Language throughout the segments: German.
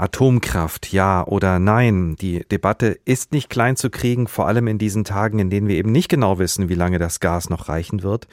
Atomkraft, ja oder nein? Die Debatte ist nicht klein zu kriegen, vor allem in diesen Tagen, in denen wir eben nicht genau wissen, wie lange das Gas noch reichen wird.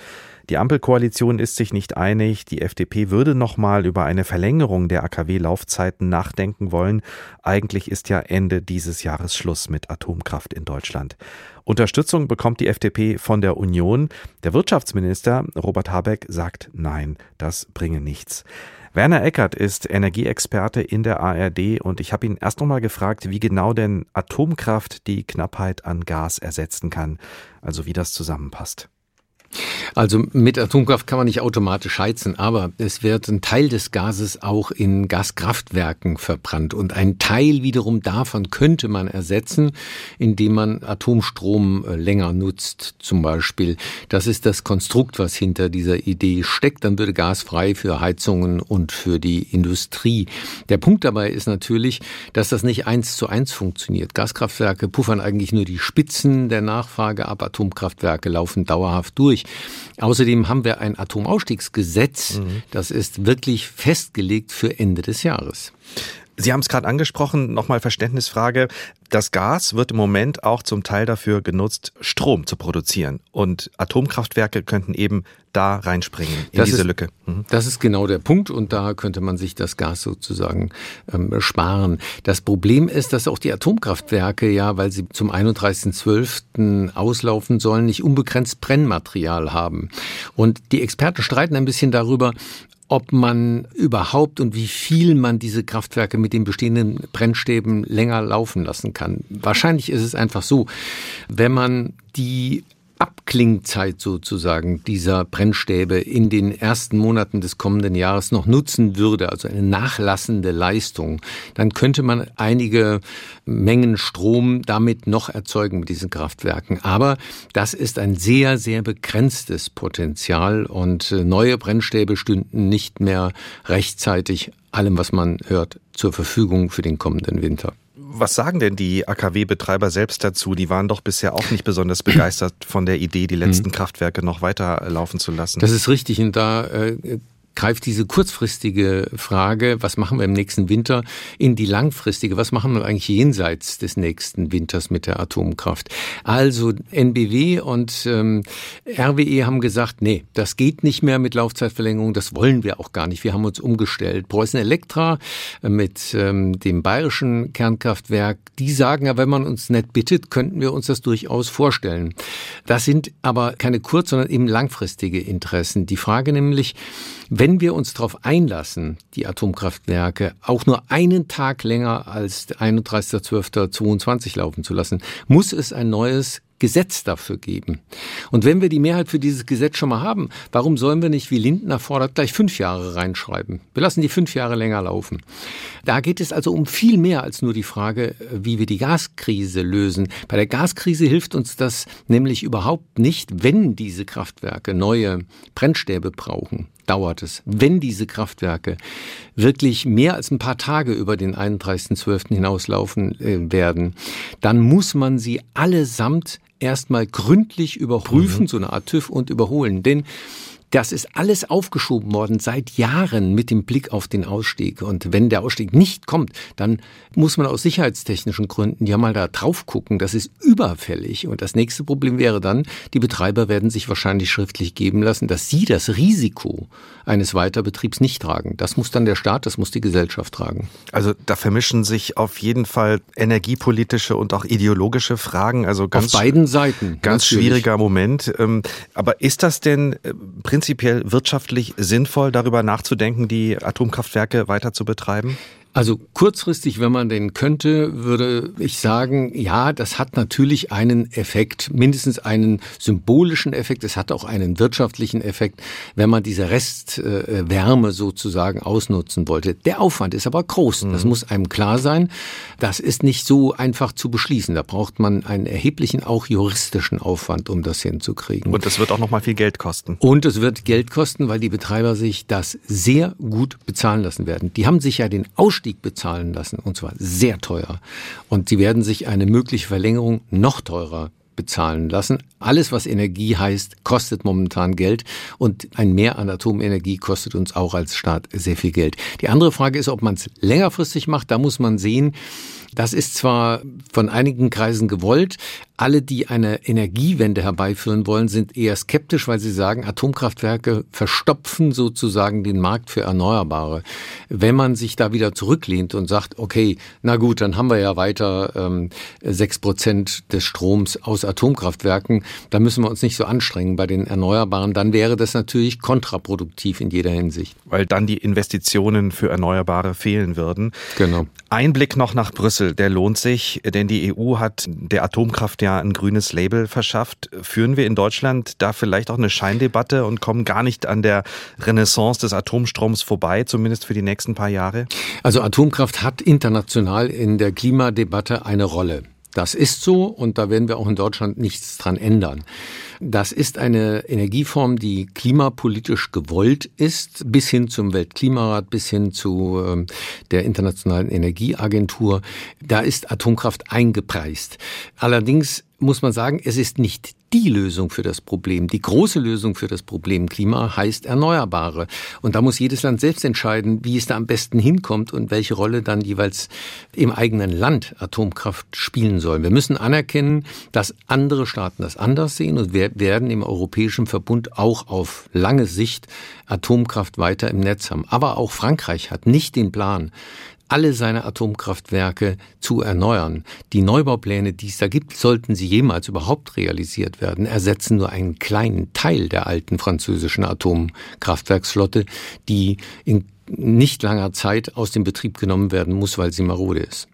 Die Ampelkoalition ist sich nicht einig. Die FDP würde nochmal über eine Verlängerung der AKW-Laufzeiten nachdenken wollen. Eigentlich ist ja Ende dieses Jahres Schluss mit Atomkraft in Deutschland. Unterstützung bekommt die FDP von der Union. Der Wirtschaftsminister Robert Habeck sagt nein, das bringe nichts. Werner Eckert ist Energieexperte in der ARD und ich habe ihn erst nochmal gefragt, wie genau denn Atomkraft die Knappheit an Gas ersetzen kann, also wie das zusammenpasst. Also mit Atomkraft kann man nicht automatisch heizen, aber es wird ein Teil des Gases auch in Gaskraftwerken verbrannt und ein Teil wiederum davon könnte man ersetzen, indem man Atomstrom äh, länger nutzt, zum Beispiel. Das ist das Konstrukt, was hinter dieser Idee steckt. Dann würde Gas frei für Heizungen und für die Industrie. Der Punkt dabei ist natürlich, dass das nicht eins zu eins funktioniert. Gaskraftwerke puffern eigentlich nur die Spitzen der Nachfrage ab. Atomkraftwerke laufen dauerhaft durch. Außerdem haben wir ein Atomausstiegsgesetz, mhm. das ist wirklich festgelegt für Ende des Jahres. Sie haben es gerade angesprochen, nochmal Verständnisfrage. Das Gas wird im Moment auch zum Teil dafür genutzt, Strom zu produzieren. Und Atomkraftwerke könnten eben da reinspringen in das diese ist, Lücke. Mhm. Das ist genau der Punkt und da könnte man sich das Gas sozusagen ähm, sparen. Das Problem ist, dass auch die Atomkraftwerke ja, weil sie zum 31.12. auslaufen sollen, nicht unbegrenzt Brennmaterial haben. Und die Experten streiten ein bisschen darüber, ob man überhaupt und wie viel man diese Kraftwerke mit den bestehenden Brennstäben länger laufen lassen kann. Wahrscheinlich ist es einfach so, wenn man die Abklingzeit sozusagen dieser Brennstäbe in den ersten Monaten des kommenden Jahres noch nutzen würde, also eine nachlassende Leistung, dann könnte man einige Mengen Strom damit noch erzeugen mit diesen Kraftwerken. Aber das ist ein sehr, sehr begrenztes Potenzial und äh, neue Brennstäbe stünden nicht mehr rechtzeitig allem, was man hört, zur Verfügung für den kommenden Winter. Was sagen denn die AKW-Betreiber selbst dazu? Die waren doch bisher auch nicht besonders begeistert von der Idee, die letzten mhm. Kraftwerke noch weiterlaufen zu lassen. Das ist richtig. Und da äh, greift diese kurzfristige Frage, was machen wir im nächsten Winter, in die langfristige, was machen wir eigentlich jenseits des nächsten Winters mit der Atomkraft. Also NBW und ähm, RWE haben gesagt, nee, das geht nicht mehr mit Laufzeitverlängerung, das wollen wir auch gar nicht. Wir haben uns umgestellt. Preußen Elektra äh, mit ähm, dem bayerischen Kernkraftwerk, die sagen ja, wenn man uns nicht bittet, könnten wir uns das durchaus vorstellen. Das sind aber keine kurz-, sondern eben langfristige Interessen. Die Frage nämlich, wenn wir uns darauf einlassen, die Atomkraftwerke auch nur einen Tag länger als 31.12.22 laufen zu lassen, muss es ein neues Gesetz dafür geben. Und wenn wir die Mehrheit für dieses Gesetz schon mal haben, warum sollen wir nicht, wie Lindner fordert, gleich fünf Jahre reinschreiben? Wir lassen die fünf Jahre länger laufen. Da geht es also um viel mehr als nur die Frage, wie wir die Gaskrise lösen. Bei der Gaskrise hilft uns das nämlich überhaupt nicht, wenn diese Kraftwerke neue Brennstäbe brauchen dauert es. Wenn diese Kraftwerke wirklich mehr als ein paar Tage über den 31.12. hinauslaufen äh, werden, dann muss man sie allesamt erstmal gründlich überprüfen, mhm. so eine Art TÜV und überholen. Denn das ist alles aufgeschoben worden seit Jahren mit dem Blick auf den Ausstieg. Und wenn der Ausstieg nicht kommt, dann muss man aus sicherheitstechnischen Gründen ja mal da drauf gucken. Das ist überfällig. Und das nächste Problem wäre dann, die Betreiber werden sich wahrscheinlich schriftlich geben lassen, dass sie das Risiko eines Weiterbetriebs nicht tragen. Das muss dann der Staat, das muss die Gesellschaft tragen. Also da vermischen sich auf jeden Fall energiepolitische und auch ideologische Fragen. Also ganz, auf beiden Seiten. Ganz natürlich. schwieriger Moment. Ähm, aber ist das denn äh, prinzipiell wirtschaftlich sinnvoll, darüber nachzudenken, die Atomkraftwerke weiter zu betreiben? Also kurzfristig, wenn man den könnte, würde ich sagen, ja, das hat natürlich einen Effekt, mindestens einen symbolischen Effekt. Es hat auch einen wirtschaftlichen Effekt, wenn man diese Restwärme sozusagen ausnutzen wollte. Der Aufwand ist aber groß. Das mhm. muss einem klar sein. Das ist nicht so einfach zu beschließen. Da braucht man einen erheblichen, auch juristischen Aufwand, um das hinzukriegen. Und das wird auch noch mal viel Geld kosten. Und es wird Geld kosten, weil die Betreiber sich das sehr gut bezahlen lassen werden. Die haben sich ja den Ausstieg Ausstieg bezahlen lassen, und zwar sehr teuer. Und sie werden sich eine mögliche Verlängerung noch teurer bezahlen lassen. Alles, was Energie heißt, kostet momentan Geld und ein Mehr an Atomenergie kostet uns auch als Staat sehr viel Geld. Die andere Frage ist, ob man es längerfristig macht. Da muss man sehen, das ist zwar von einigen Kreisen gewollt, alle, die eine Energiewende herbeiführen wollen, sind eher skeptisch, weil sie sagen, Atomkraftwerke verstopfen sozusagen den Markt für Erneuerbare. Wenn man sich da wieder zurücklehnt und sagt, okay, na gut, dann haben wir ja weiter ähm, sechs ähm, Prozent des Stroms aus Atomkraftwerken, da müssen wir uns nicht so anstrengen bei den Erneuerbaren, dann wäre das natürlich kontraproduktiv in jeder Hinsicht. Weil dann die Investitionen für Erneuerbare fehlen würden. Genau. Ein Blick noch nach Brüssel, der lohnt sich, denn die EU hat der Atomkraft ja ein grünes Label verschafft. Führen wir in Deutschland da vielleicht auch eine Scheindebatte und kommen gar nicht an der Renaissance des Atomstroms vorbei, zumindest für die nächsten paar Jahre? Also Atomkraft hat international in der Klimadebatte eine Rolle. Das ist so und da werden wir auch in Deutschland nichts dran ändern. Das ist eine Energieform, die klimapolitisch gewollt ist, bis hin zum Weltklimarat, bis hin zu ähm, der Internationalen Energieagentur. Da ist Atomkraft eingepreist. Allerdings muss man sagen, es ist nicht die Lösung für das Problem. Die große Lösung für das Problem Klima heißt Erneuerbare. Und da muss jedes Land selbst entscheiden, wie es da am besten hinkommt und welche Rolle dann jeweils im eigenen Land Atomkraft spielen soll. Wir müssen anerkennen, dass andere Staaten das anders sehen und wir werden im Europäischen Verbund auch auf lange Sicht Atomkraft weiter im Netz haben. Aber auch Frankreich hat nicht den Plan, alle seine Atomkraftwerke zu erneuern. Die Neubaupläne, die es da gibt, sollten sie jemals überhaupt realisiert werden, ersetzen nur einen kleinen Teil der alten französischen Atomkraftwerksflotte, die in nicht langer Zeit aus dem Betrieb genommen werden muss, weil sie marode ist.